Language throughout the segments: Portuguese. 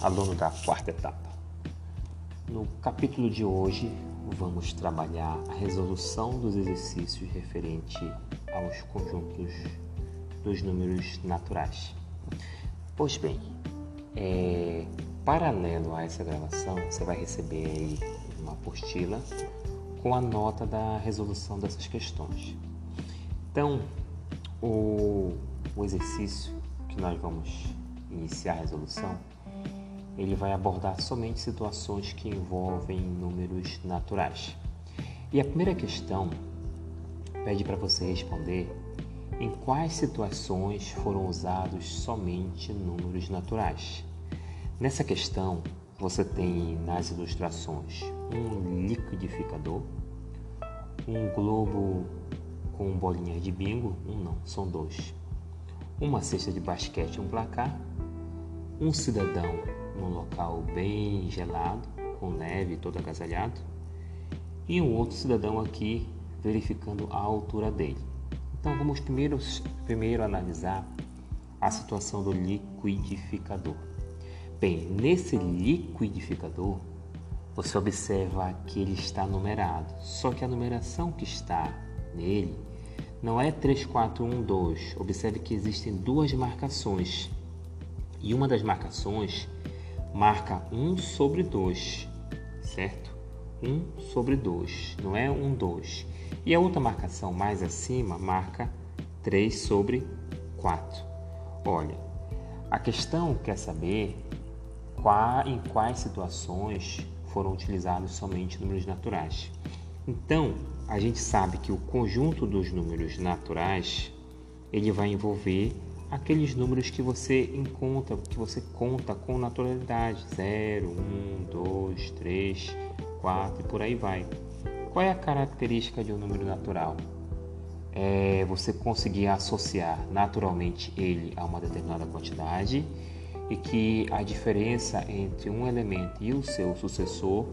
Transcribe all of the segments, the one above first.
aluno da quarta etapa. No capítulo de hoje, vamos trabalhar a resolução dos exercícios referente aos conjuntos dos números naturais. Pois bem, é, paralelo a essa gravação, você vai receber uma apostila com a nota da resolução dessas questões. Então, o, o exercício que nós vamos iniciar a resolução, ele vai abordar somente situações que envolvem números naturais. E a primeira questão pede para você responder em quais situações foram usados somente números naturais. Nessa questão, você tem nas ilustrações um liquidificador, um globo com bolinhas de bingo, um não, são dois, uma cesta de basquete um placar, um cidadão num local bem gelado, com neve todo agasalhado, e um outro cidadão aqui verificando a altura dele. Então vamos primeiro, primeiro analisar a situação do liquidificador. Bem, nesse liquidificador você observa que ele está numerado, só que a numeração que está nele não é 3412. Observe que existem duas marcações. E uma das marcações marca 1 sobre 2, certo? 1 sobre 2, não é 1, 2. E a outra marcação mais acima marca 3 sobre 4. Olha, a questão quer saber em quais situações foram utilizados somente números naturais. Então, a gente sabe que o conjunto dos números naturais ele vai envolver aqueles números que você encontra, que você conta com naturalidade, 0, 1, 2, 3, 4 e por aí vai. Qual é a característica de um número natural? É você conseguir associar naturalmente ele a uma determinada quantidade e que a diferença entre um elemento e o seu sucessor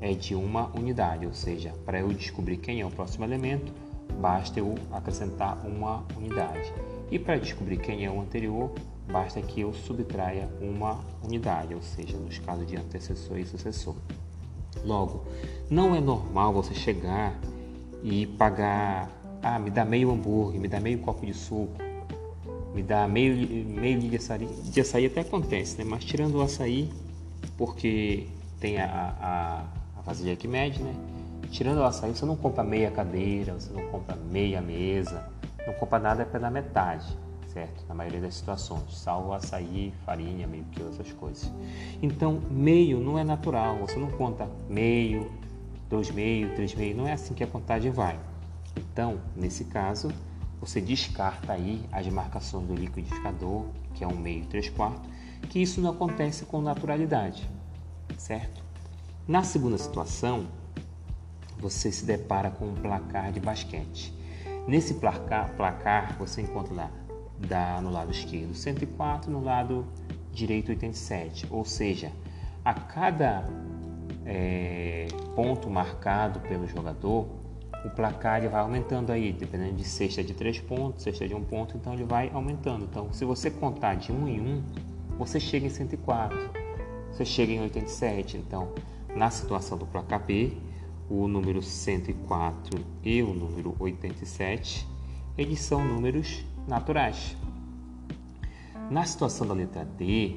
é de uma unidade, ou seja, para eu descobrir quem é o próximo elemento, basta eu acrescentar uma unidade. E para descobrir quem é o anterior, basta que eu subtraia uma unidade, ou seja, nos casos de antecessor e sucessor. Logo, não é normal você chegar e pagar, ah, me dá meio hambúrguer, me dá meio copo de suco, me dá meio, meio de açaí, de açaí até acontece, né? mas tirando o açaí, porque tem a, a, a vasilha que mede, né? Tirando o açaí, você não compra meia cadeira, você não compra meia mesa, não compra nada pela metade, certo? Na maioria das situações, salvo açaí, farinha, meio que outras coisas. Então, meio não é natural, você não conta meio, dois meio, três meio, não é assim que a contagem vai. Então, nesse caso, você descarta aí as marcações do liquidificador, que é um meio e três quartos, que isso não acontece com naturalidade, certo? Na segunda situação, você se depara com um placar de basquete. Nesse placar, placar você encontra lá da, no lado esquerdo 104, no lado direito 87, ou seja, a cada é, ponto marcado pelo jogador, o placar ele vai aumentando aí, dependendo de cesta de 3 pontos, cesta de 1 ponto, então ele vai aumentando. Então, se você contar de 1 em 1, você chega em 104, você chega em 87. Então, na situação do placar B, o número 104 e o número 87, eles são números naturais. Na situação da letra D,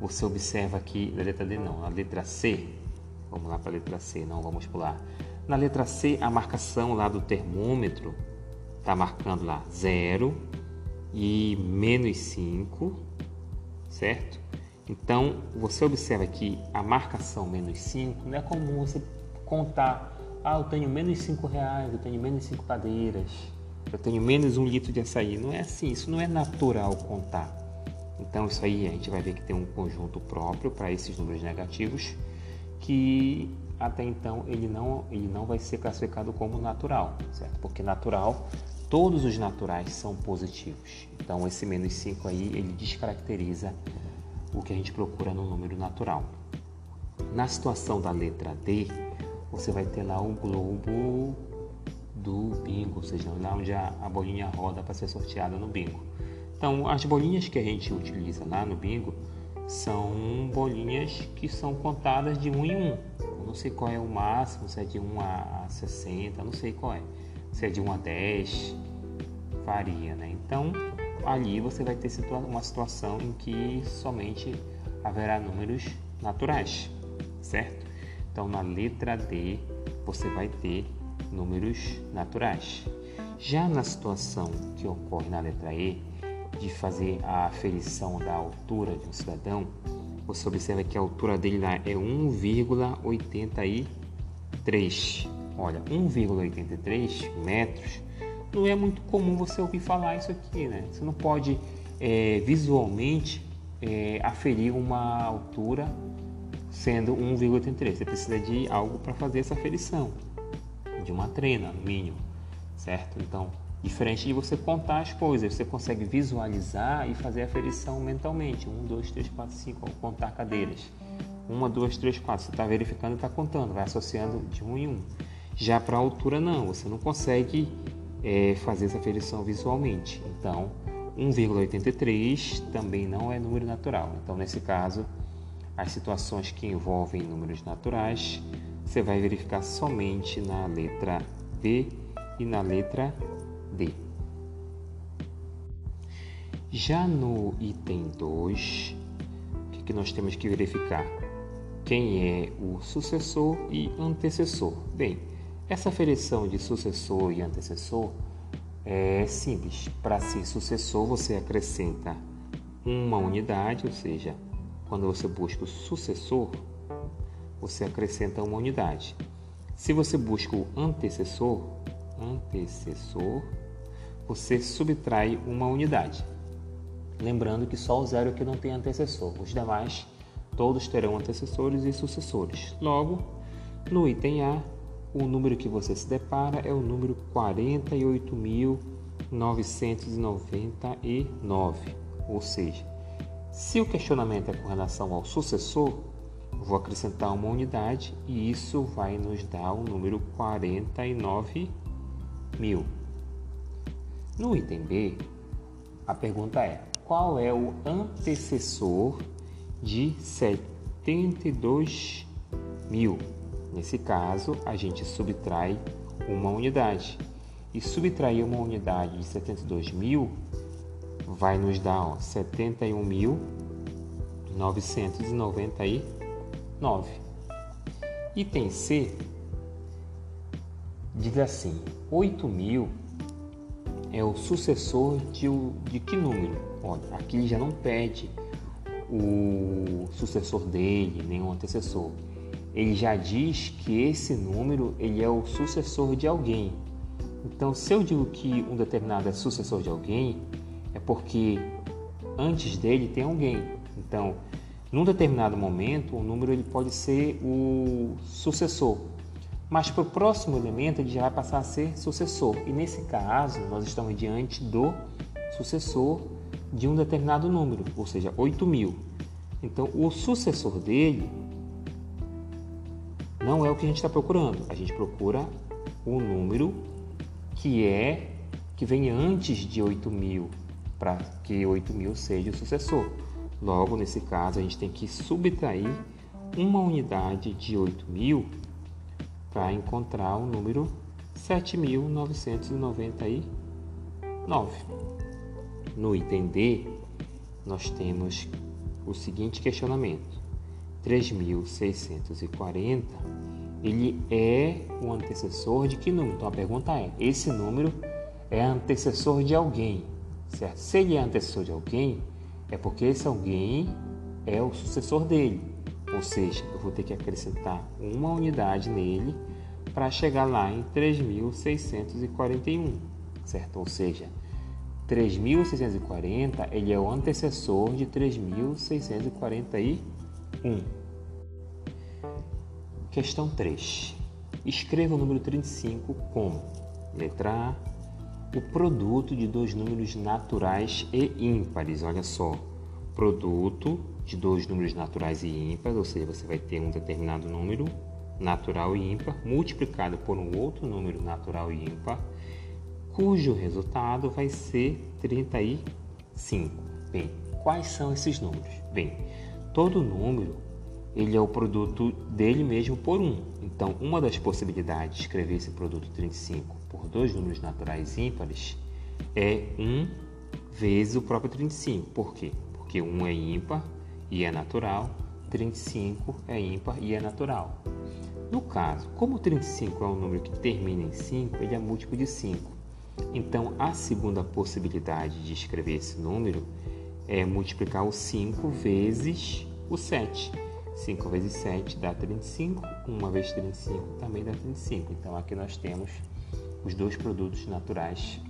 você observa que, da letra D não, a letra C, vamos lá para a letra C, não vamos pular. Na letra C, a marcação lá do termômetro está marcando lá 0 e menos 5, certo? Então, você observa que a marcação menos 5 não é comum você contar, ah, eu tenho menos 5 reais, eu tenho menos 5 cadeiras, eu tenho menos um litro de açaí. Não é assim, isso não é natural contar. Então, isso aí a gente vai ver que tem um conjunto próprio para esses números negativos que até então ele não, ele não vai ser classificado como natural, certo? Porque natural, todos os naturais são positivos. Então esse menos 5 aí, ele descaracteriza o que a gente procura no número natural. Na situação da letra D, você vai ter lá o globo do bingo, ou seja, lá onde a, a bolinha roda para ser sorteada no bingo. Então, as bolinhas que a gente utiliza lá no bingo são bolinhas que são contadas de 1 em 1. Eu não sei qual é o máximo, se é de 1 a 60, não sei qual é. Se é de 1 a 10, varia, né? Então, ali você vai ter uma situação em que somente haverá números naturais, certo? Então, na letra D, você vai ter números naturais. Já na situação que ocorre na letra E, de fazer a aferição da altura de um cidadão, você observa que a altura dele lá é 1,83. Olha, 1,83 metros não é muito comum você ouvir falar isso aqui, né? Você não pode é, visualmente é, aferir uma altura sendo 1,83. Você precisa de algo para fazer essa aferição, de uma trena, no mínimo, certo? Então, diferente de você contar as coisas, você consegue visualizar e fazer a aferição mentalmente. 1, 2, 3, 4, 5, contar cadeiras. 1, 2, 3, 4. Você está verificando e está contando, vai associando de um em um. Já para altura, não, você não consegue é, fazer essa aferição visualmente. Então, 1,83 também não é número natural. Então, nesse caso, as situações que envolvem números naturais, você vai verificar somente na letra B e na letra D. Já no item 2, o que, nós temos que verificar? Quem é o sucessor e antecessor? Bem, essa aferição de sucessor e antecessor é simples. Para ser sucessor, você acrescenta uma unidade, ou seja, quando você busca o sucessor, você acrescenta uma unidade. Se você busca o antecessor, antecessor, você subtrai uma unidade. Lembrando que só o zero que não tem antecessor. Os demais todos terão antecessores e sucessores. Logo, no item A, o número que você se depara é o número 48.999, ou seja, se o questionamento é com relação ao sucessor, vou acrescentar uma unidade e isso vai nos dar o número 49 mil. No item B, a pergunta é: qual é o antecessor de 72 mil? Nesse caso, a gente subtrai uma unidade. E subtrair uma unidade de 72 mil vai nos dar 71.999. Item C diz assim: 8 mil é o sucessor de, de que número? Olha, aqui ele já não pede o sucessor dele, nem o antecessor ele já diz que esse número ele é o sucessor de alguém. Então, se eu digo que um determinado é sucessor de alguém, porque antes dele tem alguém. Então, num determinado momento, o número ele pode ser o sucessor, mas para o próximo elemento ele já vai passar a ser sucessor. E nesse caso, nós estamos diante do sucessor de um determinado número, ou seja, 8 mil. Então, o sucessor dele não é o que a gente está procurando. A gente procura o número que é que vem antes de 8 mil para que 8 mil seja o sucessor. Logo, nesse caso, a gente tem que subtrair uma unidade de 8 mil para encontrar o número 7.999. No item D, nós temos o seguinte questionamento: 3.640, ele é o antecessor de que número? Então a pergunta é: esse número é antecessor de alguém, certo? Se ele é antecessor de alguém, é porque esse alguém é o sucessor dele. Ou seja, eu vou ter que acrescentar uma unidade nele para chegar lá em 3.641, certo? Ou seja, 3.640 ele é o antecessor de 3.641. Questão 3. Escreva o número 35 como letra A, o produto de dois números naturais e ímpares. Olha só, produto de dois números naturais e ímpares, ou seja, você vai ter um determinado número natural e ímpar multiplicado por um outro número natural e ímpar, cujo resultado vai ser 35. Bem, quais são esses números? Bem, todo número ele é o produto dele mesmo por 1. Então, uma das possibilidades de escrever esse produto 35 por dois números naturais ímpares é 1 vezes o próprio 35. Por quê? Porque 1 é ímpar e é natural, 35 é ímpar e é natural. No caso, como 35 é um número que termina em 5, ele é múltiplo de 5. Então, a segunda possibilidade de escrever esse número é multiplicar o 5 vezes o 7. 5 vezes 7 dá 35, 1 vezes 35 também dá 35. Então aqui nós temos os dois produtos naturais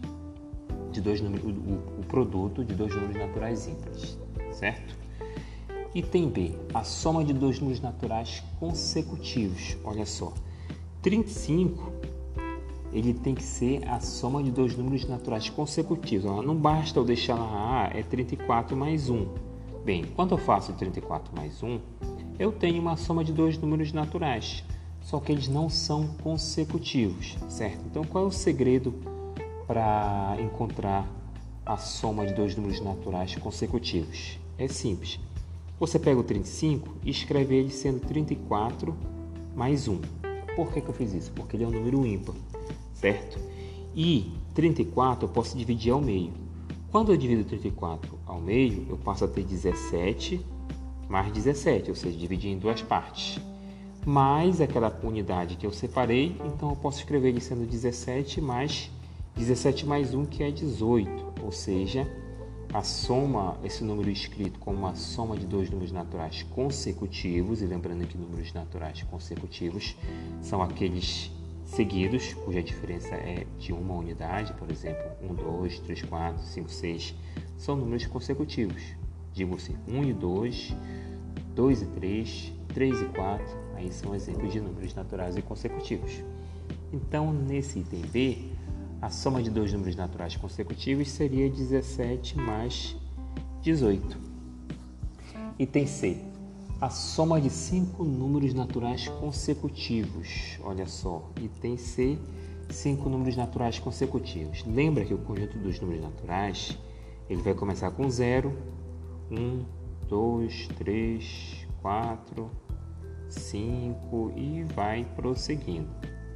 de dois números, o, o produto de dois números naturais ímpares, certo? Item B, a soma de dois números naturais consecutivos. Olha só, 35 ele tem que ser a soma de dois números naturais consecutivos. Não basta eu deixar lá, ah, é 34 mais 1. Bem, quando eu faço 34 mais 1, eu tenho uma soma de dois números naturais, só que eles não são consecutivos, certo? Então, qual é o segredo para encontrar a soma de dois números naturais consecutivos? É simples. Você pega o 35 e escreve ele sendo 34 mais 1. Por que, que eu fiz isso? Porque ele é um número ímpar, certo? E 34 eu posso dividir ao meio. Quando eu divido 34 ao meio, eu passo a ter 17 mais 17, ou seja, dividir em duas partes. Mais aquela unidade que eu separei, então eu posso escrever ele sendo 17 mais 17 mais 1, que é 18, ou seja, a soma, esse número escrito como uma soma de dois números naturais consecutivos, e lembrando que números naturais consecutivos são aqueles seguidos, cuja diferença é de uma unidade, por exemplo, 1, 2, 3, 4, 5, 6, são números consecutivos. Digo assim, 1 e 2, 2 e 3, 3 e 4, aí são exemplos de números naturais e consecutivos. Então, nesse item B, a soma de dois números naturais consecutivos seria 17 mais 18. Item C, a soma de cinco números naturais consecutivos. Olha só, item C, cinco números naturais consecutivos. Lembra que o conjunto dos números naturais ele vai começar com 0, 1, 2, 3, 4, 5 e vai prosseguindo,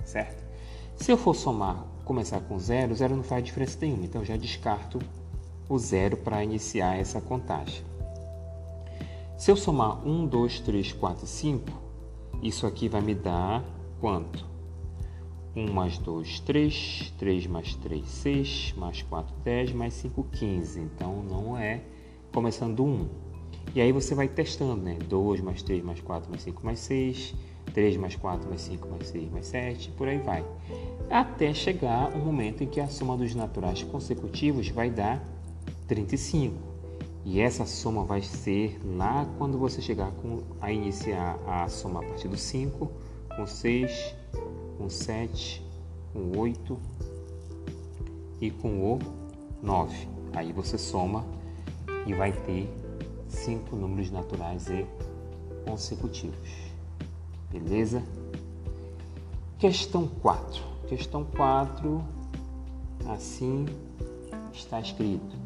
certo? Se eu for somar, começar com zero, zero não faz diferença nenhuma, então já descarto o zero para iniciar essa contagem. Se eu somar 1, 2, 3, 4, 5, isso aqui vai me dar quanto? 1 mais 2, 3, 3 mais 3, 6, mais 4, 10, mais 5, 15. Então não é começando do 1. E aí você vai testando, né? 2 mais 3 mais 4 mais 5 mais 6, 3 mais 4 mais 5 mais 6 mais 7, por aí vai. Até chegar o momento em que a soma dos naturais consecutivos vai dar 35. E essa soma vai ser lá quando você chegar com, a iniciar a soma a partir do 5, com 6, com 7, com 8 e com o 9. Aí você soma e vai ter cinco números naturais e consecutivos. Beleza? Questão 4. Questão 4, assim está escrito: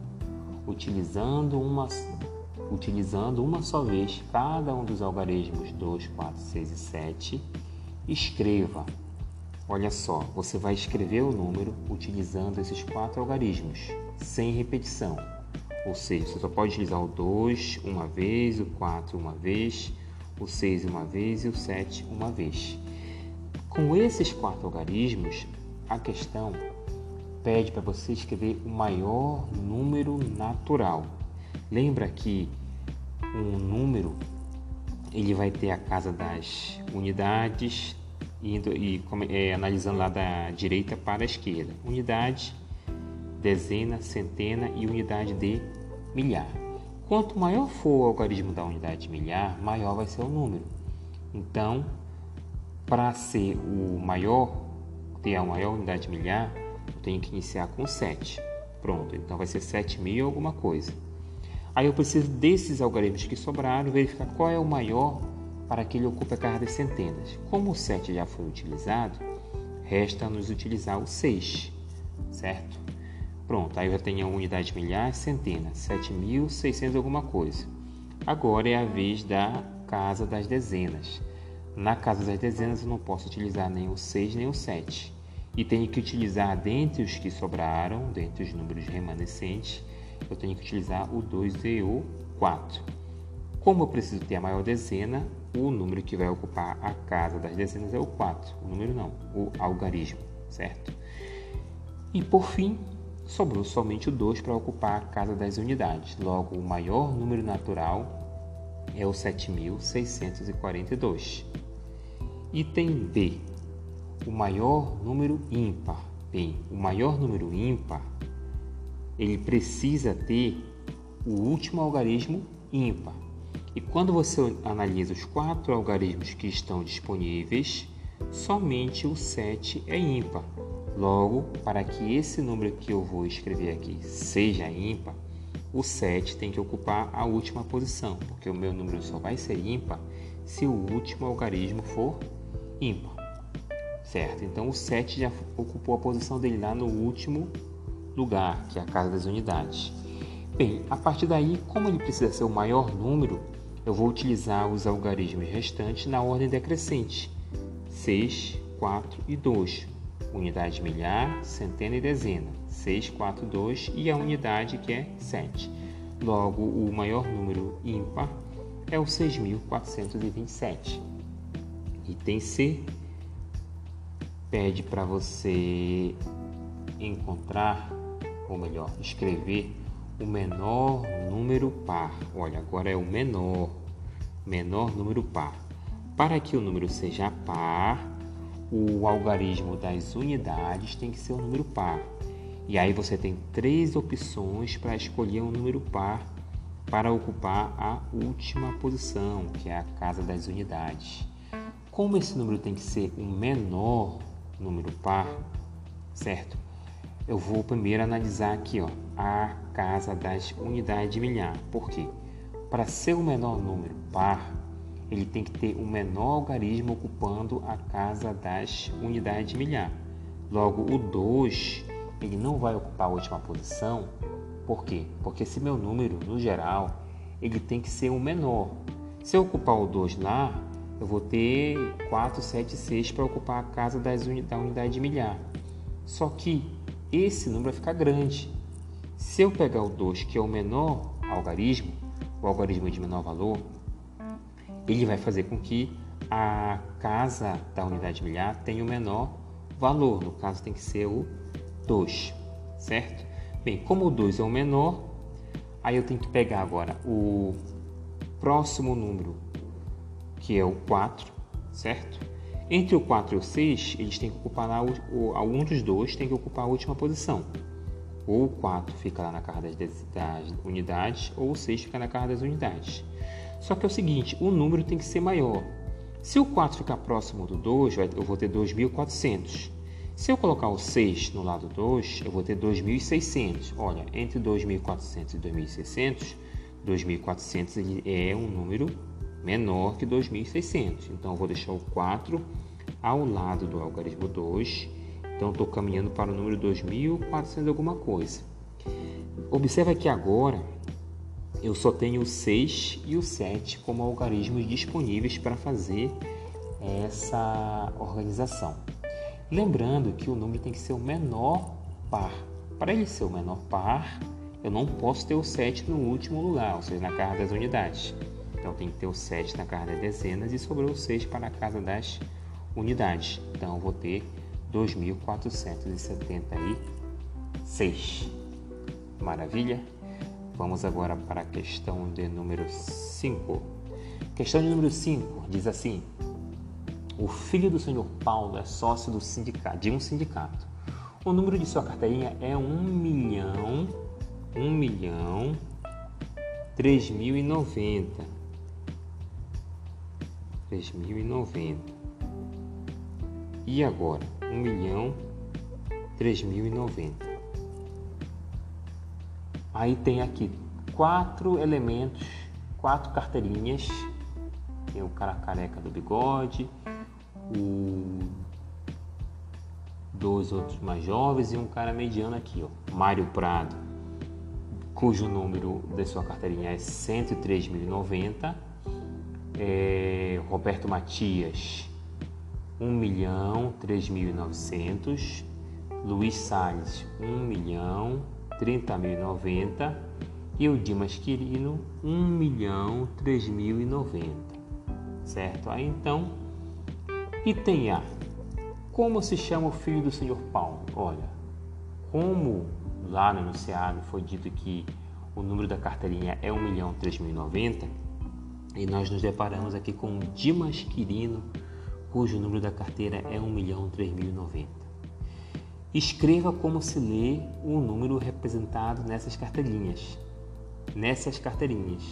utilizando uma, utilizando uma só vez cada um dos algarismos 2, 4, 6 e 7, escreva. Olha só, você vai escrever o número utilizando esses quatro algarismos, sem repetição. Ou seja, você só pode utilizar o 2 uma vez, o 4 uma vez, o 6 uma vez e o 7 uma vez. Com esses quatro algarismos, a questão pede para você escrever o maior número natural. Lembra que um número ele vai ter a casa das unidades indo e é, analisando lá da direita para a esquerda. Unidade, dezena, centena e unidade de milhar. Quanto maior for o algarismo da unidade de milhar, maior vai ser o número. Então, para ser o maior, ter a maior unidade de milhar, eu tenho que iniciar com 7. Pronto, então vai ser 7 mil alguma coisa. Aí eu preciso desses algarismos que sobraram, verificar qual é o maior para que ele ocupe a carga das centenas. Como o 7 já foi utilizado, resta nos utilizar o 6, certo? Pronto, aí eu já tenho a unidade de milhares, centenas, 7.600 alguma coisa. Agora é a vez da casa das dezenas. Na casa das dezenas eu não posso utilizar nem o 6 nem o 7. E tenho que utilizar dentre os que sobraram, dentre os números remanescentes, eu tenho que utilizar o 2 e o 4. Como eu preciso ter a maior dezena, o número que vai ocupar a casa das dezenas é o 4. O número não, o algarismo, certo? E por fim, sobrou somente o 2 para ocupar a casa das unidades. Logo, o maior número natural é o 7642. Item B. O maior número ímpar. Bem, o maior número ímpar ele precisa ter o último algarismo ímpar. E quando você analisa os quatro algarismos que estão disponíveis, somente o 7 é ímpar. Logo, para que esse número que eu vou escrever aqui seja ímpar, o 7 tem que ocupar a última posição, porque o meu número só vai ser ímpar se o último algarismo for ímpar. Certo? Então o 7 já ocupou a posição dele lá no último lugar, que é a casa das unidades. Bem, a partir daí, como ele precisa ser o maior número, eu vou utilizar os algarismos restantes na ordem decrescente: 6, 4 e 2. Unidade milhar, centena e dezena. 6, 4, 2 e a unidade que é 7. Logo, o maior número ímpar é o 6.427. Item C pede para você encontrar, ou melhor, escrever o menor número par. Olha, agora é o menor, menor número par. Para que o número seja par, o algarismo das unidades tem que ser um número par. E aí você tem três opções para escolher um número par para ocupar a última posição, que é a casa das unidades. Como esse número tem que ser um menor número par, certo? Eu vou primeiro analisar aqui, ó, a casa das unidades de milhar. Por quê? Para ser o menor número par, ele tem que ter o menor algarismo ocupando a casa das unidades de milhar. Logo, o 2 ele não vai ocupar a última posição. Por quê? Porque esse meu número, no geral, ele tem que ser o menor. Se eu ocupar o 2 lá, eu vou ter 4, 7, 6 para ocupar a casa das uni da unidade de milhar. Só que esse número vai ficar grande. Se eu pegar o 2, que é o menor algarismo, o algarismo de menor valor, ele vai fazer com que a casa da unidade de milhar tenha o menor valor. No caso, tem que ser o 2, certo? Bem, como o 2 é o menor, aí eu tenho que pegar agora o próximo número, que é o 4, certo? Entre o 4 e o 6, eles têm que ocupar lá, algum dos dois tem que ocupar a última posição. Ou o 4 fica lá na casa das, das unidades, ou o 6 fica na casa das unidades. Só que é o seguinte, o número tem que ser maior. Se o 4 ficar próximo do 2, eu vou ter 2.400. Se eu colocar o 6 no lado 2, eu vou ter 2.600. Olha, entre 2.400 e 2.600, 2.400 é um número menor que 2.600. Então, eu vou deixar o 4 ao lado do algarismo 2. Então, estou caminhando para o número 2.400 alguma coisa. Observa que agora eu só tenho o 6 e o 7 como algarismos disponíveis para fazer essa organização. Lembrando que o número tem que ser o menor par. Para ele ser o menor par, eu não posso ter o 7 no último lugar, ou seja, na casa das unidades. Então tem que ter o 7 na casa das dezenas e sobrou o 6 para a casa das unidades. Então eu vou ter 2.476. Maravilha? Vamos agora para a questão de número 5. Questão de número 5 diz assim: o filho do senhor Paulo é sócio do sindicato, de um sindicato. O número de sua carteirinha é um milhão, um milhão, três mil e agora, um milhão, três mil e noventa. Aí tem aqui quatro elementos, quatro carteirinhas. Tem o cara careca do bigode, o dois outros mais jovens e um cara mediano aqui, ó, Mário Prado. cujo número da sua carteirinha é 103.090. É, Roberto Matias, 1 milhão 3.900. Luiz Salles, 1 milhão 30.090. E o Dimas Quirino, 1 milhão 3.090. Certo? Aí então, item A. Como se chama o filho do senhor Paulo? Olha, como lá no enunciado foi dito que o número da carteirinha é 1 milhão 3.090 e nós nos deparamos aqui com o Dimas Quirino, cujo número da carteira é 1 milhão 3.090. Escreva como se lê o número representado nessas carteirinhas. Nessas carteirinhas.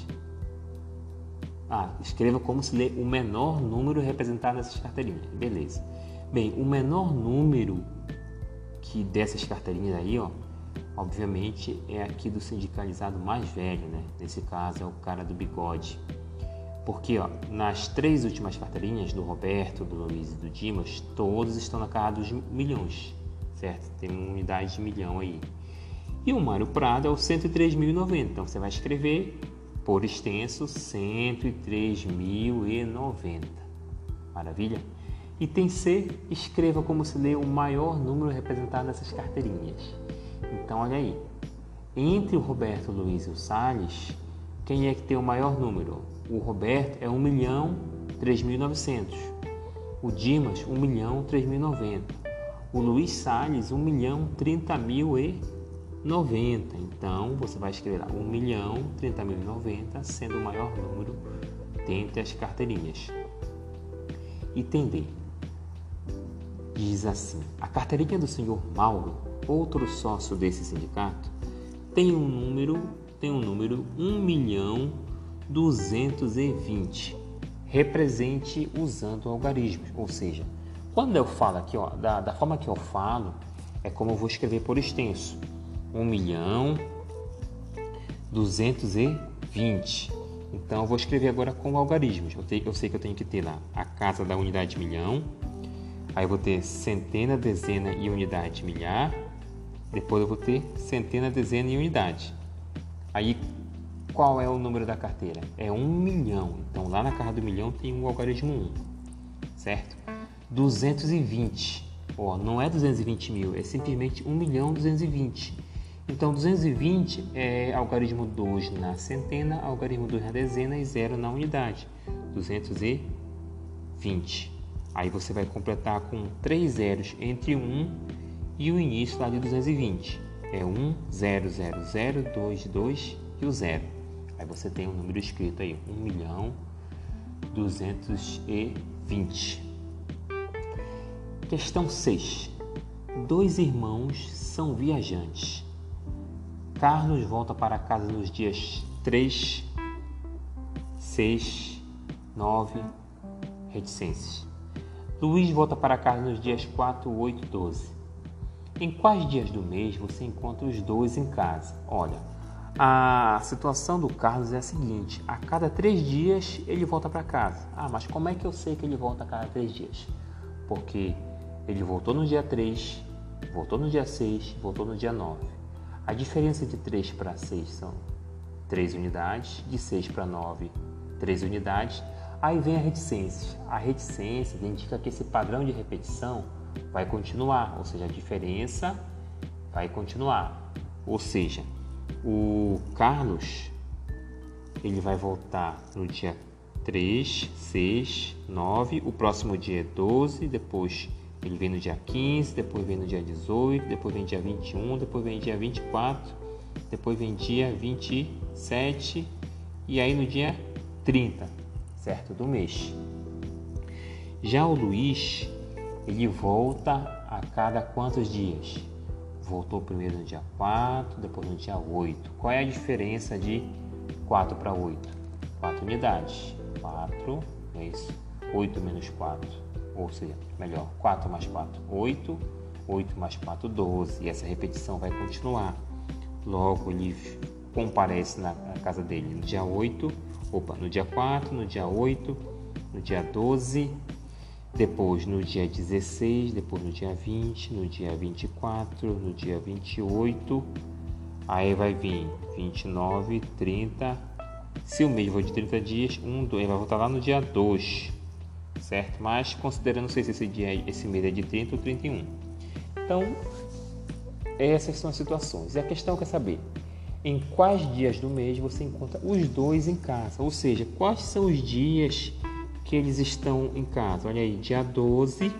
Ah, escreva como se lê o menor número representado nessas carteirinhas. Beleza. Bem, o menor número que dessas carteirinhas aí, ó, obviamente é aqui do sindicalizado mais velho, né? Nesse caso é o cara do bigode. Porque ó, nas três últimas carteirinhas, do Roberto, do Luiz e do Dimas, todos estão na casa dos milhões, certo? Tem uma unidade de milhão aí. E o Mário Prado é o 103.090. Então você vai escrever por extenso 103.090. Maravilha? Item C, escreva como se lê o maior número representado nessas carteirinhas. Então, olha aí. Entre o Roberto, Luiz e o Salles, quem é que tem o maior número? O Roberto é 1 milhão 3.900. O Dimas, 1 milhão 3.090. O Luiz Salles, 1 milhão 30 mil e 90. Então, você vai escrever lá 1 milhão 30 mil e 90, sendo o maior número dentre as carteirinhas. Item D. Diz assim: a carteirinha do senhor Mauro outro sócio desse sindicato, tem um número, tem um número 1 milhão 220. Represente usando algarismos, ou seja, quando eu falo aqui, ó, da, da forma que eu falo, é como eu vou escrever por extenso. 1 milhão 220. Então eu vou escrever agora com algarismos. Eu, te, eu sei que eu tenho que ter lá a casa da unidade milhão, aí eu vou ter centena, dezena e unidade milhar, depois eu vou ter centena, dezena e unidade. Aí, qual é o número da carteira? É um milhão. Então, lá na casa do milhão tem o algarismo 1, certo? 220. Ó, não é 220 mil, é simplesmente 1 milhão 220. Então, 220 é algarismo 2 na centena, algarismo 2 na dezena e 0 na unidade. 220. Aí você vai completar com 3 zeros entre 1 e o início lá de 220 é 1, 0, 0, 0, 2, 2 e o 0. Aí você tem um número escrito aí, 1 milhão 220. Questão 6. Dois irmãos são viajantes. Carlos volta para casa nos dias 3, 6, 9, reticências. Luiz volta para casa nos dias 4, 8, 12. Em quais dias do mês você encontra os dois em casa? Olha, a situação do Carlos é a seguinte: a cada três dias ele volta para casa. Ah, mas como é que eu sei que ele volta a cada três dias? Porque ele voltou no dia 3, voltou no dia 6, voltou no dia 9. A diferença de 3 para 6 são 3 unidades, de 6 para 9, 3 unidades. Aí vem a reticência. A reticência indica que esse padrão de repetição vai continuar, ou seja, a diferença vai continuar. Ou seja, o Carlos ele vai voltar no dia 3, 6, 9, o próximo dia é 12, depois ele vem no dia 15, depois vem no dia 18, depois vem dia 21, depois vem dia 24, depois vem dia 27 e aí no dia 30, certo? Do mês. Já o Luiz, ele volta a cada quantos dias? Voltou primeiro no dia 4, depois no dia 8. Qual é a diferença de 4 para 8? 4 unidades. 4, é isso. 8 menos 4, ou seja, melhor, 4 mais 4, 8. 8 mais 4, 12. E essa repetição vai continuar. Logo, ele comparece na casa dele no dia 8, opa, no dia 4, no dia 8, no dia 12, depois no dia 16, depois no dia 20, no dia 24, no dia 28, Aí vai vir 29, 30. Se o mês for de 30 dias, um, dois, vai voltar lá no dia 2, certo? Mas considerando, se esse, dia, esse mês é de 30 ou 31. Então, essas são as situações. E a questão é saber em quais dias do mês você encontra os dois em casa, ou seja, quais são os dias que eles estão em casa. Olha aí, dia 12,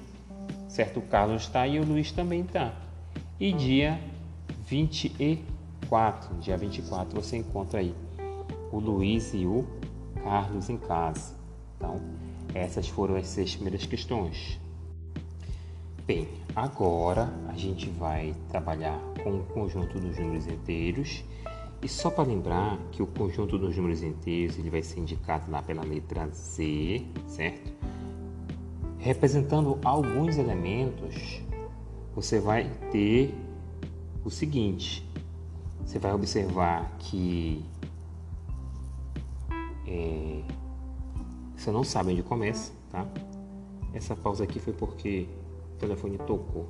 certo? O Carlos está e o Luiz também está. E dia 24, dia 24 você encontra aí o Luiz e o Carlos em casa. Então, essas foram as seis primeiras questões. Bem, agora a gente vai trabalhar com o conjunto dos números inteiros. E só para lembrar que o conjunto dos números inteiros ele vai ser indicado lá pela letra Z, certo? Representando alguns elementos, você vai ter o seguinte: você vai observar que é, você não sabe onde começa, tá? Essa pausa aqui foi porque telefone tocou.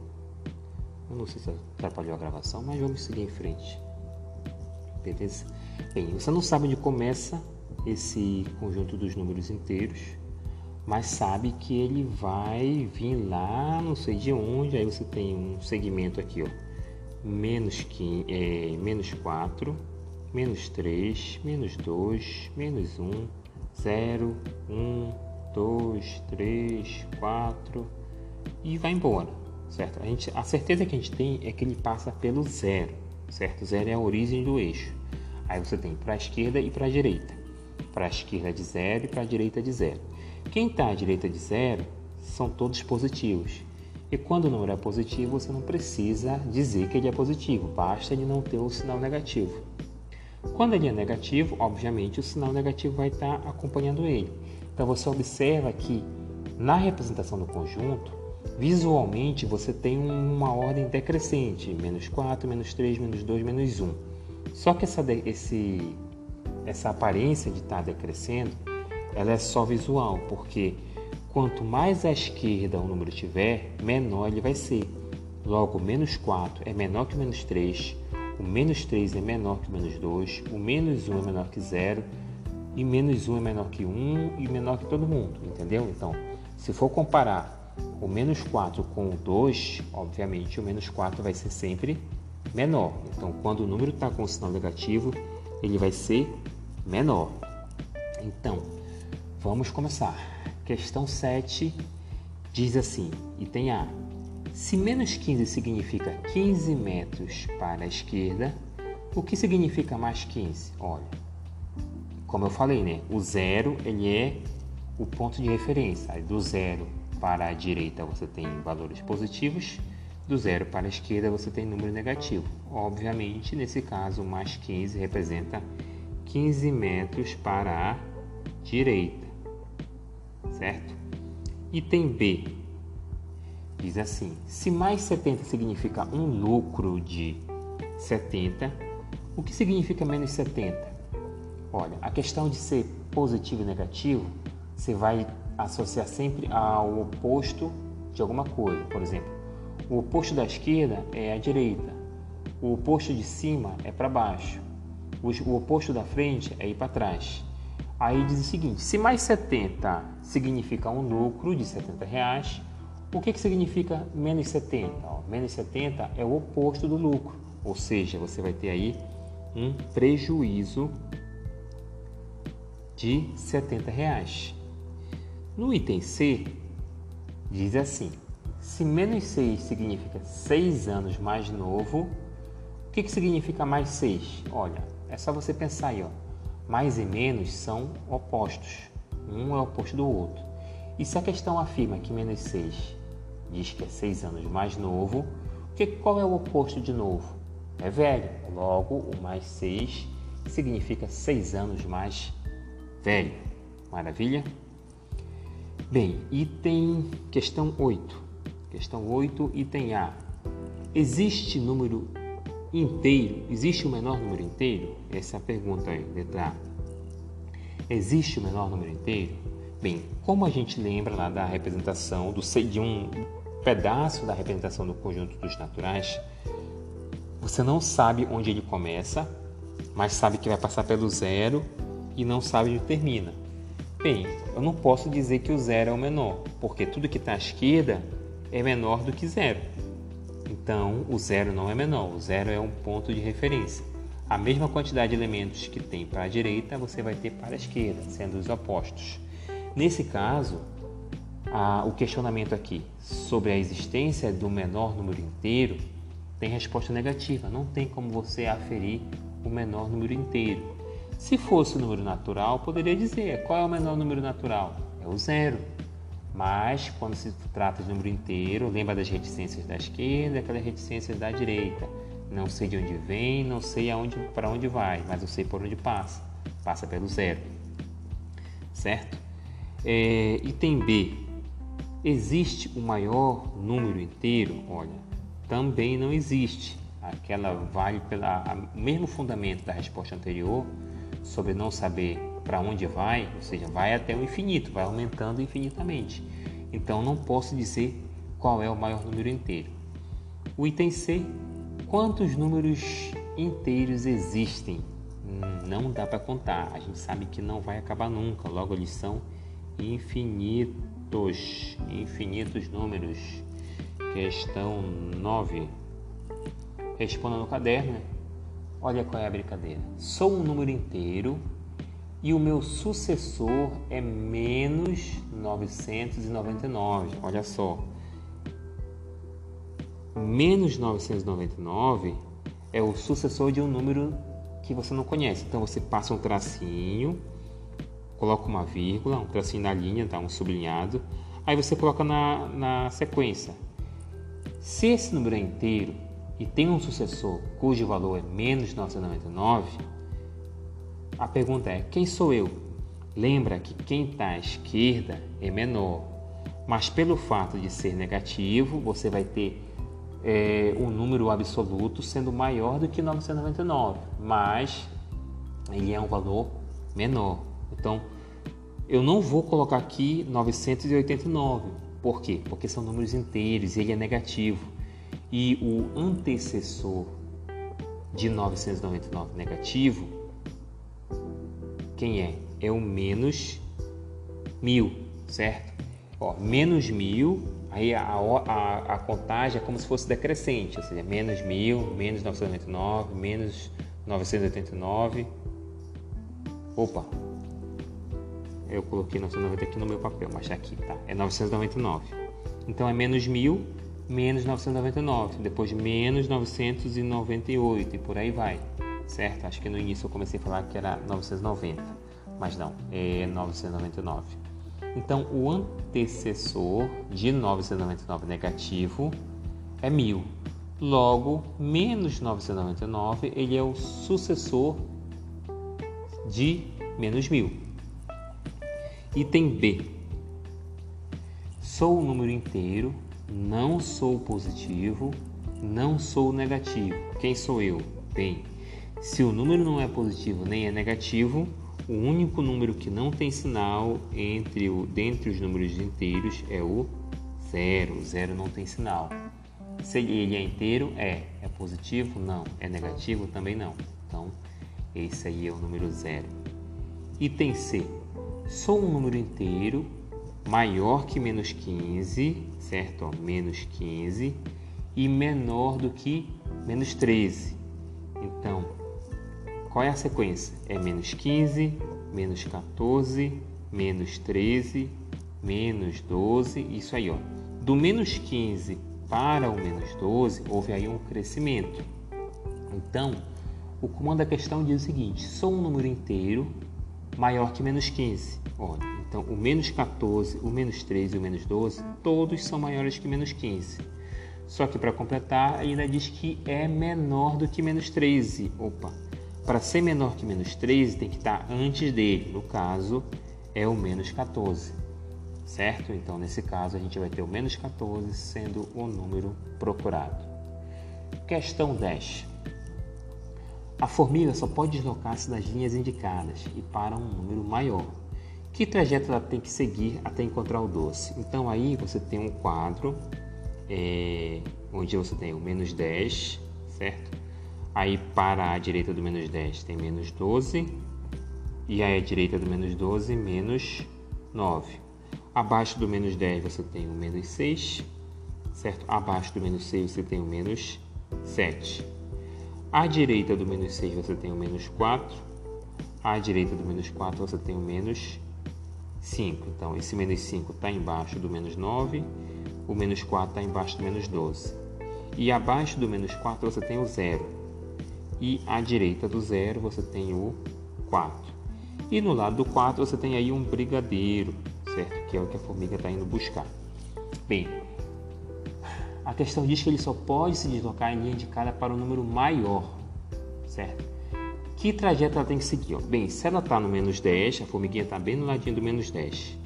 Eu não sei se atrapalhou a gravação, mas vamos seguir em frente. Beleza? Bem, você não sabe onde começa esse conjunto dos números inteiros, mas sabe que ele vai vir lá, não sei de onde, aí você tem um segmento aqui, ó, menos, 15, é, menos 4, menos 3, menos 2, menos 1, 0, 1, 2, 3, 4, e vai embora, certo? A, gente, a certeza que a gente tem é que ele passa pelo zero, certo? Zero é a origem do eixo. Aí você tem para a esquerda e para a direita. Para a esquerda de zero e para a direita de zero. Quem está à direita de zero são todos positivos. E quando o número é positivo, você não precisa dizer que ele é positivo, basta ele não ter o sinal negativo. Quando ele é negativo, obviamente o sinal negativo vai estar acompanhando ele. Então você observa que na representação do conjunto, Visualmente você tem uma ordem decrescente, menos 4, menos 3, menos 2, menos 1. Só que essa, esse, essa aparência de estar tá decrescendo, ela é só visual, porque quanto mais à esquerda o número tiver, menor ele vai ser. Logo, menos 4 é menor que menos 3, o menos 3 é menor que o menos 2, o menos 1 é menor que 0, e menos 1 é menor que 1 e menor que todo mundo, entendeu? Então, se for comparar o menos 4 com o 2, obviamente o menos 4 vai ser sempre menor. Então, quando o número está com o sinal negativo, ele vai ser menor. Então, vamos começar. Questão 7 diz assim, item A. Se menos 15 significa 15 metros para a esquerda, o que significa mais 15? Olha, como eu falei, né? O zero ele é o ponto de referência. Do zero para a direita você tem valores positivos, do zero para a esquerda você tem número negativo. Obviamente, nesse caso, mais 15 representa 15 metros para a direita, certo? Item B diz assim: se mais 70 significa um lucro de 70, o que significa menos 70? Olha, a questão de ser positivo e negativo, você vai associar sempre ao oposto de alguma coisa. Por exemplo, o oposto da esquerda é a direita, o oposto de cima é para baixo, o oposto da frente é ir para trás. Aí diz o seguinte: se mais 70 significa um lucro de 70 reais, o que, que significa menos 70? Ó, menos 70 é o oposto do lucro, ou seja, você vai ter aí um prejuízo de 70 reais. No item C, diz assim: se menos 6 significa 6 anos mais novo, o que, que significa mais 6? Olha, é só você pensar aí, ó. Mais e menos são opostos. Um é oposto do outro. E se a questão afirma que menos 6 diz que é 6 anos mais novo, que, qual é o oposto de novo? É velho. Logo, o mais 6 significa 6 anos mais velho. Maravilha? Bem, item questão 8. Questão 8, item A. Existe número inteiro? Existe o menor número inteiro? Essa é a pergunta aí, letra A. Existe o menor número inteiro? Bem, como a gente lembra lá da representação do, de um pedaço da representação do conjunto dos naturais, Você não sabe onde ele começa, mas sabe que vai passar pelo zero e não sabe onde termina. Bem, eu não posso dizer que o zero é o menor, porque tudo que está à esquerda é menor do que zero. Então, o zero não é menor, o zero é um ponto de referência. A mesma quantidade de elementos que tem para a direita, você vai ter para a esquerda, sendo os opostos. Nesse caso, a, o questionamento aqui sobre a existência do menor número inteiro tem resposta negativa. Não tem como você aferir o menor número inteiro. Se fosse o número natural, poderia dizer qual é o menor número natural? É o zero. Mas quando se trata de número inteiro, lembra das reticências da esquerda e aquelas reticências da direita. Não sei de onde vem, não sei aonde, para onde vai, mas eu sei por onde passa. Passa pelo zero. Certo? É, item B. Existe o maior número inteiro? Olha, também não existe. Aquela vale pelo mesmo fundamento da resposta anterior sobre não saber para onde vai, ou seja, vai até o infinito, vai aumentando infinitamente. Então não posso dizer qual é o maior número inteiro. O item C, quantos números inteiros existem? Hum, não dá para contar, a gente sabe que não vai acabar nunca, logo eles são infinitos, infinitos números. Questão 9. Responda no caderno. Olha qual é a brincadeira. Sou um número inteiro e o meu sucessor é menos 999. Olha só. Menos 999 é o sucessor de um número que você não conhece. Então você passa um tracinho, coloca uma vírgula, um tracinho na linha, tá? um sublinhado. Aí você coloca na, na sequência. Se esse número é inteiro e tem um sucessor cujo valor é menos 999, a pergunta é: quem sou eu? Lembra que quem está à esquerda é menor, mas pelo fato de ser negativo, você vai ter é, um número absoluto sendo maior do que 999, mas ele é um valor menor. Então, eu não vou colocar aqui 989. Por quê? Porque são números inteiros e ele é negativo. E o antecessor de 999 negativo quem é? É o menos mil, certo? Ó, menos mil, aí a, a, a contagem é como se fosse decrescente, ou seja, menos mil, menos 999, menos 989. Opa, eu coloquei 990 aqui no meu papel, mas tá aqui, tá? É 999. Então é menos mil, menos 999, depois menos 998 e por aí vai certo? Acho que no início eu comecei a falar que era 990, mas não, é 999. Então, o antecessor de 999 negativo é 1000. Logo, menos 999 ele é o sucessor de menos 1000. Item B. Sou o número inteiro, não sou positivo, não sou negativo. Quem sou eu? Bem, se o número não é positivo nem é negativo, o único número que não tem sinal entre o, dentre os números inteiros é o zero. O zero não tem sinal. Se ele é inteiro, é. É positivo? Não. É negativo? Também não. Então, esse aí é o número zero. Item C. Sou um número inteiro maior que menos 15, certo? Menos 15 e menor do que menos 13. Então, qual é a sequência? É menos 15, menos 14, menos 13, menos 12, isso aí, ó. Do menos 15 para o menos 12, houve aí um crescimento. Então, o comando da questão diz o seguinte: sou um número inteiro maior que menos 15. Olha, então o menos 14, o menos 13 e o menos 12, todos são maiores que menos 15. Só que para completar, ainda diz que é menor do que menos 13. Opa, para ser menor que menos 13, tem que estar antes dele. No caso, é o menos 14. Certo? Então, nesse caso, a gente vai ter o menos 14 sendo o número procurado. Questão 10. A formiga só pode deslocar-se nas linhas indicadas e para um número maior. Que trajeto ela tem que seguir até encontrar o doce? Então, aí você tem um quadro é, onde você tem o menos 10, certo? Aí para a direita do menos 10 tem menos 12. E aí a direita do menos 12, menos 9. Abaixo do menos 10 você tem o menos 6. Certo? Abaixo do menos 6 você tem o menos 7. À direita do menos 6 você tem o menos 4. À direita do menos 4 você tem o menos 5. Então, esse menos 5 está embaixo do menos 9. O menos 4 está embaixo do menos 12. E abaixo do menos 4 você tem o zero. E à direita do zero você tem o 4. E no lado do 4 você tem aí um brigadeiro, certo? Que é o que a formiga está indo buscar. Bem, a questão diz que ele só pode se deslocar em linha indicada para o um número maior, certo? Que trajeto ela tem que seguir? Bem, se ela está no menos 10, a formiguinha está bem no ladinho do menos 10.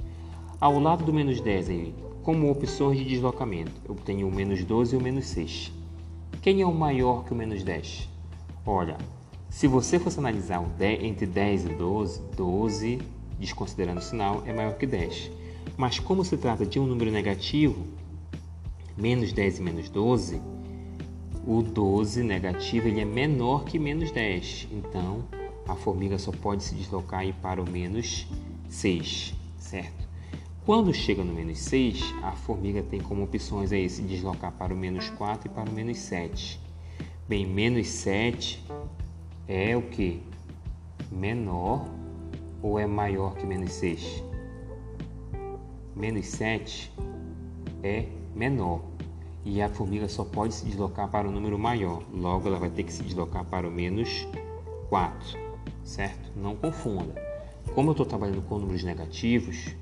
Ao lado do menos 10, aí, como opções de deslocamento, eu tenho o menos 12 e o menos 6. Quem é o maior que o menos 10? Olha, se você fosse analisar o 10, entre 10 e 12, 12, desconsiderando o sinal, é maior que 10. Mas como se trata de um número negativo, menos 10 e menos 12, o 12 negativo ele é menor que menos 10. Então, a formiga só pode se deslocar para o menos 6, certo? Quando chega no menos 6, a formiga tem como opções aí se deslocar para o menos 4 e para o menos 7. Bem, menos 7 é o que? Menor ou é maior que menos 6? Menos 7 é menor e a formiga só pode se deslocar para o um número maior, logo ela vai ter que se deslocar para o menos 4, certo? Não confunda. Como eu estou trabalhando com números negativos,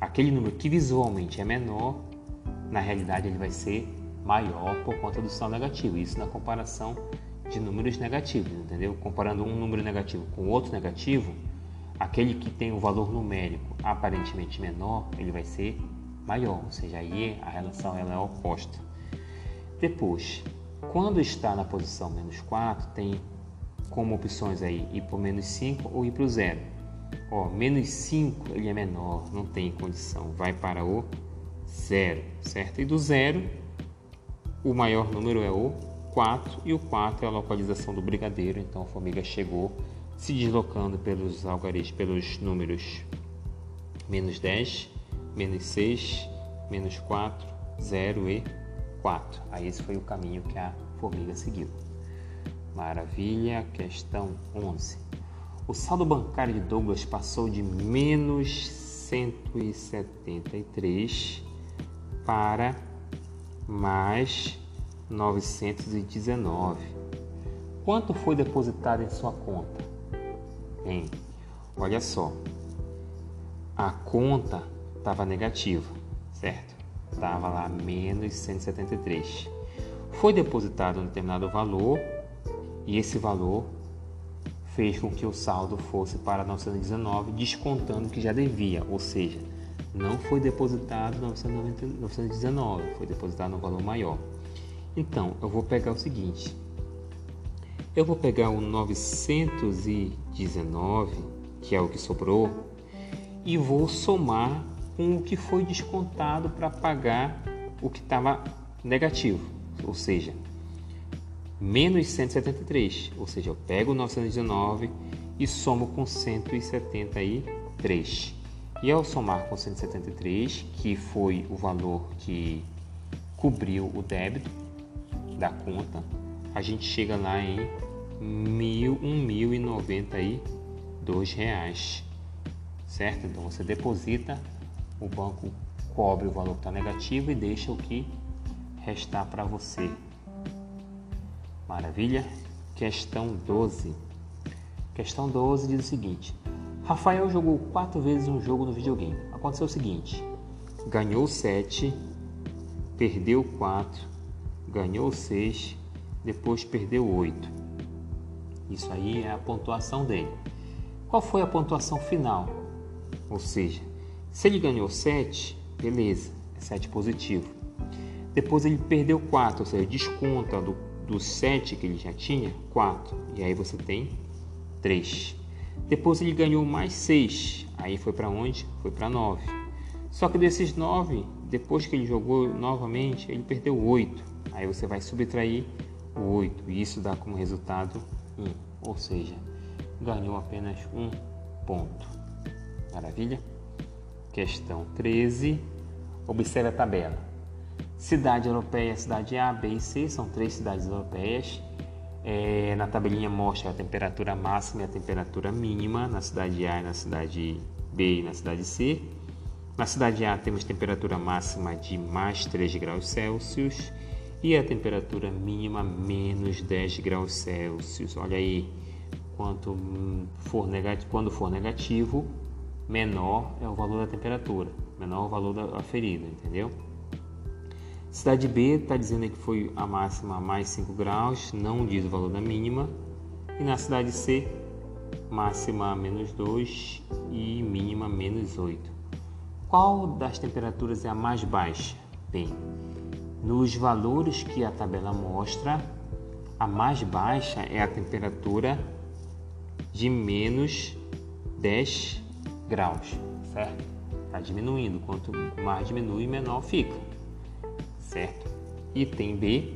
aquele número que visualmente é menor, na realidade ele vai ser maior por conta do sinal negativo. Isso na comparação de números negativos, entendeu? Comparando um número negativo com outro negativo, aquele que tem o um valor numérico aparentemente menor, ele vai ser maior, ou seja, aí a relação ela é oposta. Depois, quando está na posição menos 4, tem como opções aí ir para o menos 5 ou ir para o zero. Ó, menos 5 ele é menor, não tem condição, vai para o zero, certo? E do zero, o maior número é o 4 e o 4 é a localização do brigadeiro, então a formiga chegou se deslocando pelos algarismos, pelos números menos 10 menos 6, menos 4, 0 e 4. Aí esse foi o caminho que a formiga seguiu. Maravilha, questão 11. O saldo bancário de Douglas passou de menos 173 para mais 919. Quanto foi depositado em sua conta? Bem, olha só. A conta estava negativa, certo? Estava lá menos 173. Foi depositado um determinado valor e esse valor fez com que o saldo fosse para 919, descontando que já devia, ou seja, não foi depositado 919, foi depositado um valor maior. Então, eu vou pegar o seguinte: eu vou pegar o 919, que é o que sobrou, e vou somar com o que foi descontado para pagar o que estava negativo, ou seja, menos 173, ou seja, eu pego 919 e somo com 173. E ao somar com 173, que foi o valor que cobriu o débito da conta, a gente chega lá em dois reais, certo? Então você deposita o banco cobre o valor que está negativo e deixa o que restar para você. Maravilha? Questão 12. Questão 12 diz o seguinte: Rafael jogou quatro vezes um jogo no videogame. Aconteceu o seguinte: ganhou 7, perdeu 4, ganhou 6, depois perdeu 8. Isso aí é a pontuação dele. Qual foi a pontuação final? Ou seja, se ele ganhou 7, beleza, é 7 positivo. Depois ele perdeu 4, ou seja, desconta do, do 7 que ele já tinha, 4. E aí você tem 3. Depois ele ganhou mais 6. Aí foi para onde? Foi para 9. Só que desses 9, depois que ele jogou novamente, ele perdeu 8. Aí você vai subtrair 8. Isso dá como resultado 1, ou seja, ganhou apenas um ponto. Maravilha? Questão 13. Observe a tabela. Cidade europeia, cidade A, B e C são três cidades europeias. É, na tabelinha mostra a temperatura máxima e a temperatura mínima na cidade A e na cidade B e na cidade C. Na cidade A temos temperatura máxima de mais 3 graus Celsius e a temperatura mínima menos 10 graus Celsius. Olha aí, quanto for negativo, quando for negativo, menor é o valor da temperatura, menor é o valor da aferida, entendeu? Cidade B está dizendo que foi a máxima mais 5 graus, não diz o valor da mínima. E na cidade C, máxima menos 2 e mínima menos 8. Qual das temperaturas é a mais baixa? Bem, nos valores que a tabela mostra, a mais baixa é a temperatura de menos 10 graus, certo? Está diminuindo, quanto mais diminui, menor fica, certo? Item B,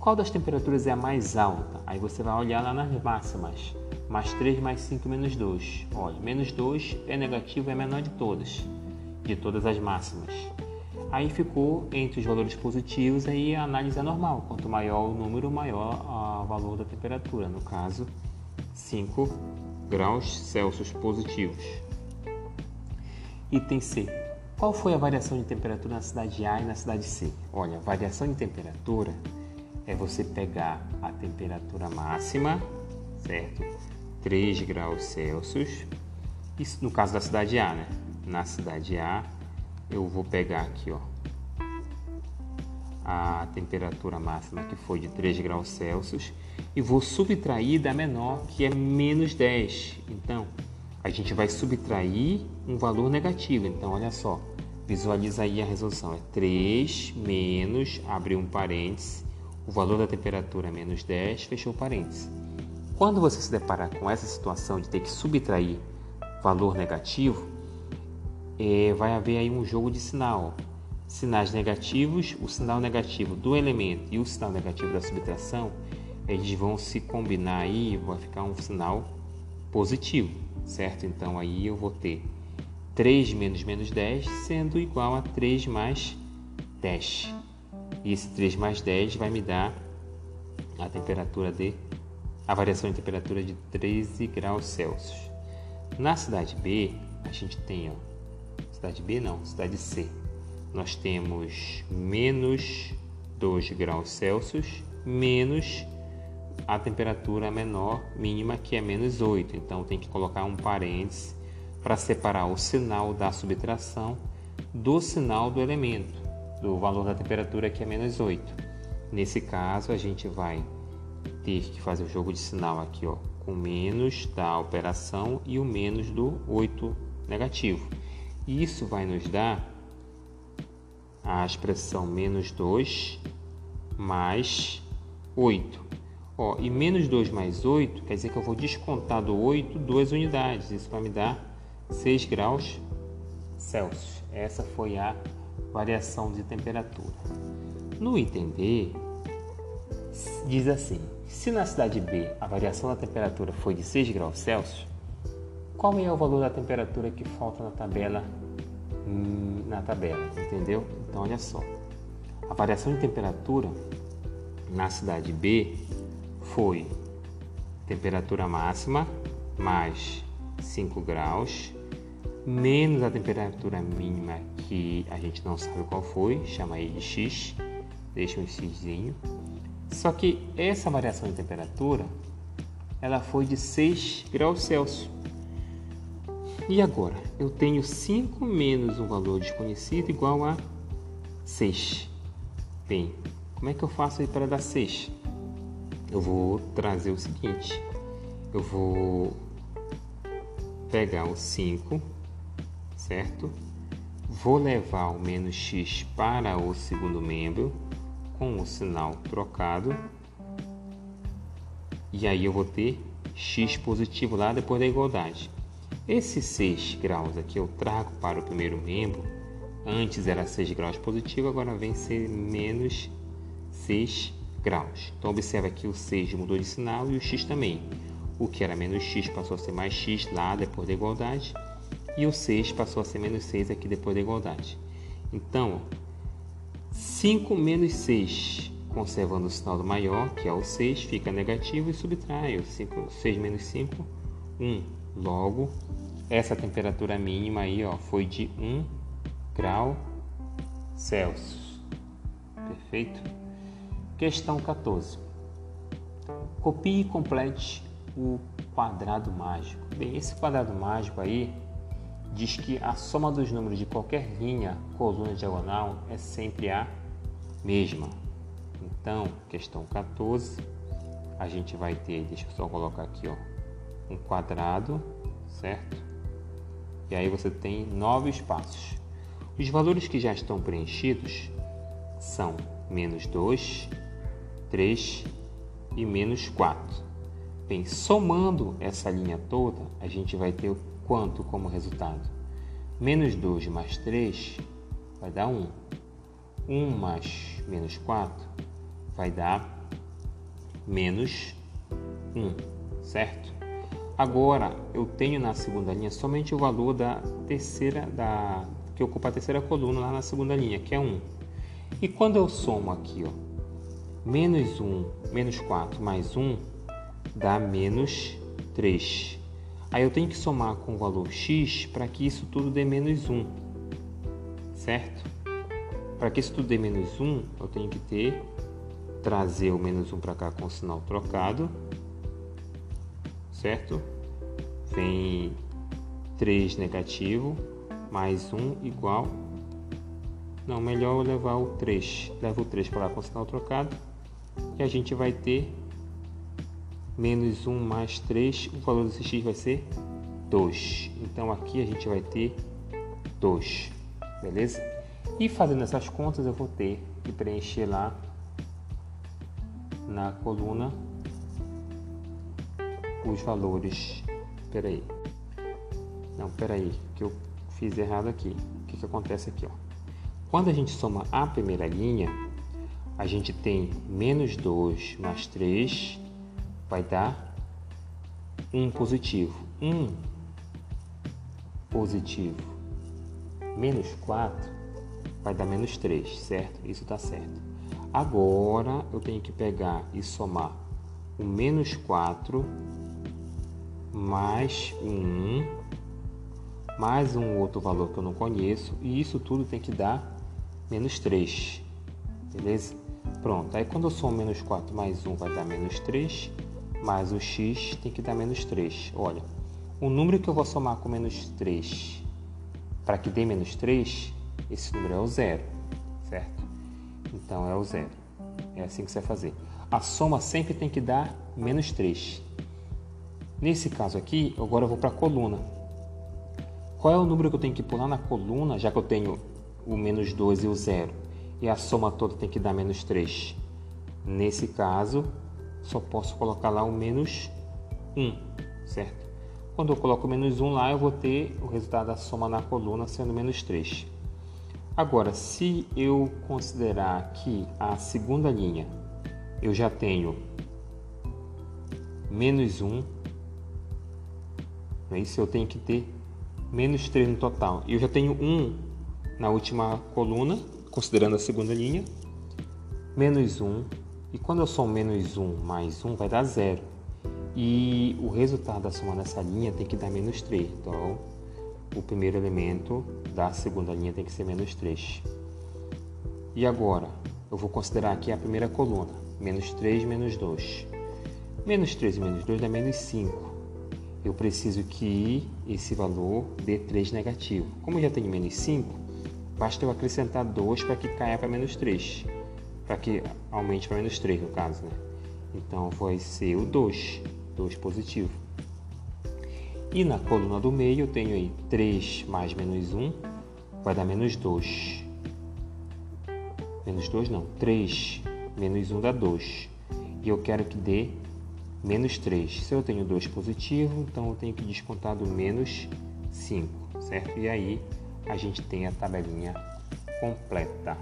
qual das temperaturas é a mais alta? Aí você vai olhar lá nas máximas, mais 3, mais 5, menos 2. Olha, menos 2 é negativo, é menor de todas, de todas as máximas. Aí ficou entre os valores positivos, aí a análise é normal. Quanto maior o número, maior o valor da temperatura. No caso, 5 graus Celsius positivos. Item C. Qual foi a variação de temperatura na cidade A e na cidade C? Olha, variação de temperatura é você pegar a temperatura máxima, certo? 3 graus Celsius. Isso no caso da cidade A, né? Na cidade A, eu vou pegar aqui, ó, a temperatura máxima que foi de 3 graus Celsius e vou subtrair da menor que é menos 10. Então, a gente vai subtrair um valor negativo. Então, olha só, visualiza aí a resolução. É 3 menos, abre um parênteses, o valor da temperatura é menos 10, fechou parênteses. Quando você se deparar com essa situação de ter que subtrair valor negativo, é, vai haver aí um jogo de sinal. Sinais negativos, o sinal negativo do elemento e o sinal negativo da subtração, eles vão se combinar aí vai ficar um sinal positivo, certo? Então aí eu vou ter 3 menos menos 10 sendo igual a 3 mais 10. E esse 3 mais 10 vai me dar a temperatura de a variação de temperatura de 13 graus Celsius. Na cidade B, a gente tem ó, cidade B não, cidade C, nós temos menos 2 graus Celsius menos a temperatura menor mínima que é menos 8. Então tem que colocar um parênteses para separar o sinal da subtração do sinal do elemento, do valor da temperatura que é menos 8. Nesse caso a gente vai ter que fazer o jogo de sinal aqui, ó, com menos da operação e o menos do 8 negativo. Isso vai nos dar a expressão menos 2 mais 8. Ó, e menos 2 mais 8 quer dizer que eu vou descontar do 8 duas unidades. Isso vai me dar 6 graus Celsius. Essa foi a variação de temperatura. No item D, diz assim: se na cidade B a variação da temperatura foi de 6 graus Celsius, qual é o valor da temperatura que falta na tabela? Hum, na tabela, entendeu? Então olha só. A variação de temperatura na cidade B foi temperatura máxima mais 5 graus menos a temperatura mínima que a gente não sabe qual foi, chama aí de x, deixa um xzinho. Só que essa variação de temperatura ela foi de 6 graus Celsius. E agora? Eu tenho 5 menos um valor desconhecido igual a 6. Bem, como é que eu faço aí para dar 6? Eu vou trazer o seguinte. Eu vou pegar o 5, certo? Vou levar o menos x para o segundo membro com o sinal trocado. E aí eu vou ter x positivo lá depois da igualdade. Esses 6 graus aqui eu trago para o primeiro membro. Antes era 6 graus positivo, agora vem ser menos 6 graus. Então observe aqui o 6 mudou de sinal e o x também. O que era menos x passou a ser mais x lá depois da igualdade e o 6 passou a ser menos 6 aqui depois da igualdade. Então, 5 menos 6, conservando o sinal do maior, que é o 6, fica negativo e subtrai o 5, 6 menos 5, 1. Logo, essa temperatura mínima aí ó, foi de 1 grau Celsius. Perfeito? Questão 14. Copie e complete o quadrado mágico. Bem, esse quadrado mágico aí diz que a soma dos números de qualquer linha, coluna diagonal é sempre a mesma. Então, questão 14, a gente vai ter, deixa eu só colocar aqui, ó, um quadrado, certo? E aí você tem nove espaços. Os valores que já estão preenchidos são menos 2, 3 e menos 4. Bem, somando essa linha toda, a gente vai ter quanto como resultado? Menos 2 mais 3 vai dar 1. 1 mais menos 4 vai dar menos 1, certo? Agora, eu tenho na segunda linha somente o valor da terceira, da, que ocupa a terceira coluna lá na segunda linha, que é 1. E quando eu somo aqui, ó, menos 1, menos 4 mais 1, dá menos 3. Aí eu tenho que somar com o valor x para que isso tudo dê menos 1, certo? Para que isso tudo dê menos 1, eu tenho que ter, trazer o menos 1 para cá com o sinal trocado, certo? Vem 3 negativo, mais 1 igual... Não, melhor eu levar o 3. Levo o 3 para lá com o sinal trocado e a gente vai ter menos 1 mais 3, o valor desse x vai ser 2. Então aqui a gente vai ter 2, beleza? E fazendo essas contas eu vou ter que preencher lá na coluna os valores. Espera aí. Não, espera aí, que eu fiz errado aqui. O que, que acontece aqui, ó? Quando a gente soma a primeira linha, a gente tem menos 2 mais 3 vai dar um positivo. Um positivo menos 4 vai dar menos 3, certo? Isso está certo. Agora eu tenho que pegar e somar o menos 4 mais 1 mais um outro valor que eu não conheço e isso tudo tem que dar menos 3, beleza? Pronto, aí quando eu somo menos 4 mais 1 vai dar menos 3 mais o x tem que dar menos 3. Olha, o número que eu vou somar com menos 3 para que dê menos 3, esse número é o zero, certo? Então é o zero. É assim que você vai fazer. A soma sempre tem que dar menos 3. Nesse caso aqui, agora eu vou para a coluna. Qual é o número que eu tenho que pular na coluna, já que eu tenho o menos 2 e o zero? E a soma toda tem que dar menos 3. Nesse caso, só posso colocar lá o menos 1, certo? Quando eu coloco o menos 1 lá, eu vou ter o resultado da soma na coluna sendo menos 3. Agora, se eu considerar que a segunda linha eu já tenho menos 1, não é isso? Eu tenho que ter menos 3 no total. Eu já tenho 1 na última coluna, considerando a segunda linha, menos 1 e quando eu somo menos 1 mais 1 vai dar zero. E o resultado da soma dessa linha tem que dar menos 3. Então, o primeiro elemento da segunda linha tem que ser menos 3. E agora, eu vou considerar aqui a primeira coluna. Menos 3, menos 2. Menos 3 e menos 2 dá menos 5. Eu preciso que esse valor dê 3 negativo. Como eu já tenho menos 5, basta eu acrescentar 2 para que caia para menos 3 para que aumente para menos 3 no caso, né? Então vai ser o 2, 2 positivo. E na coluna do meio eu tenho aí 3 mais menos 1 vai dar menos 2. Menos 2 não, 3 menos 1 dá 2. E eu quero que dê menos 3. Se eu tenho 2 positivo, então eu tenho que descontar do menos 5, certo? E aí a gente tem a tabelinha completa.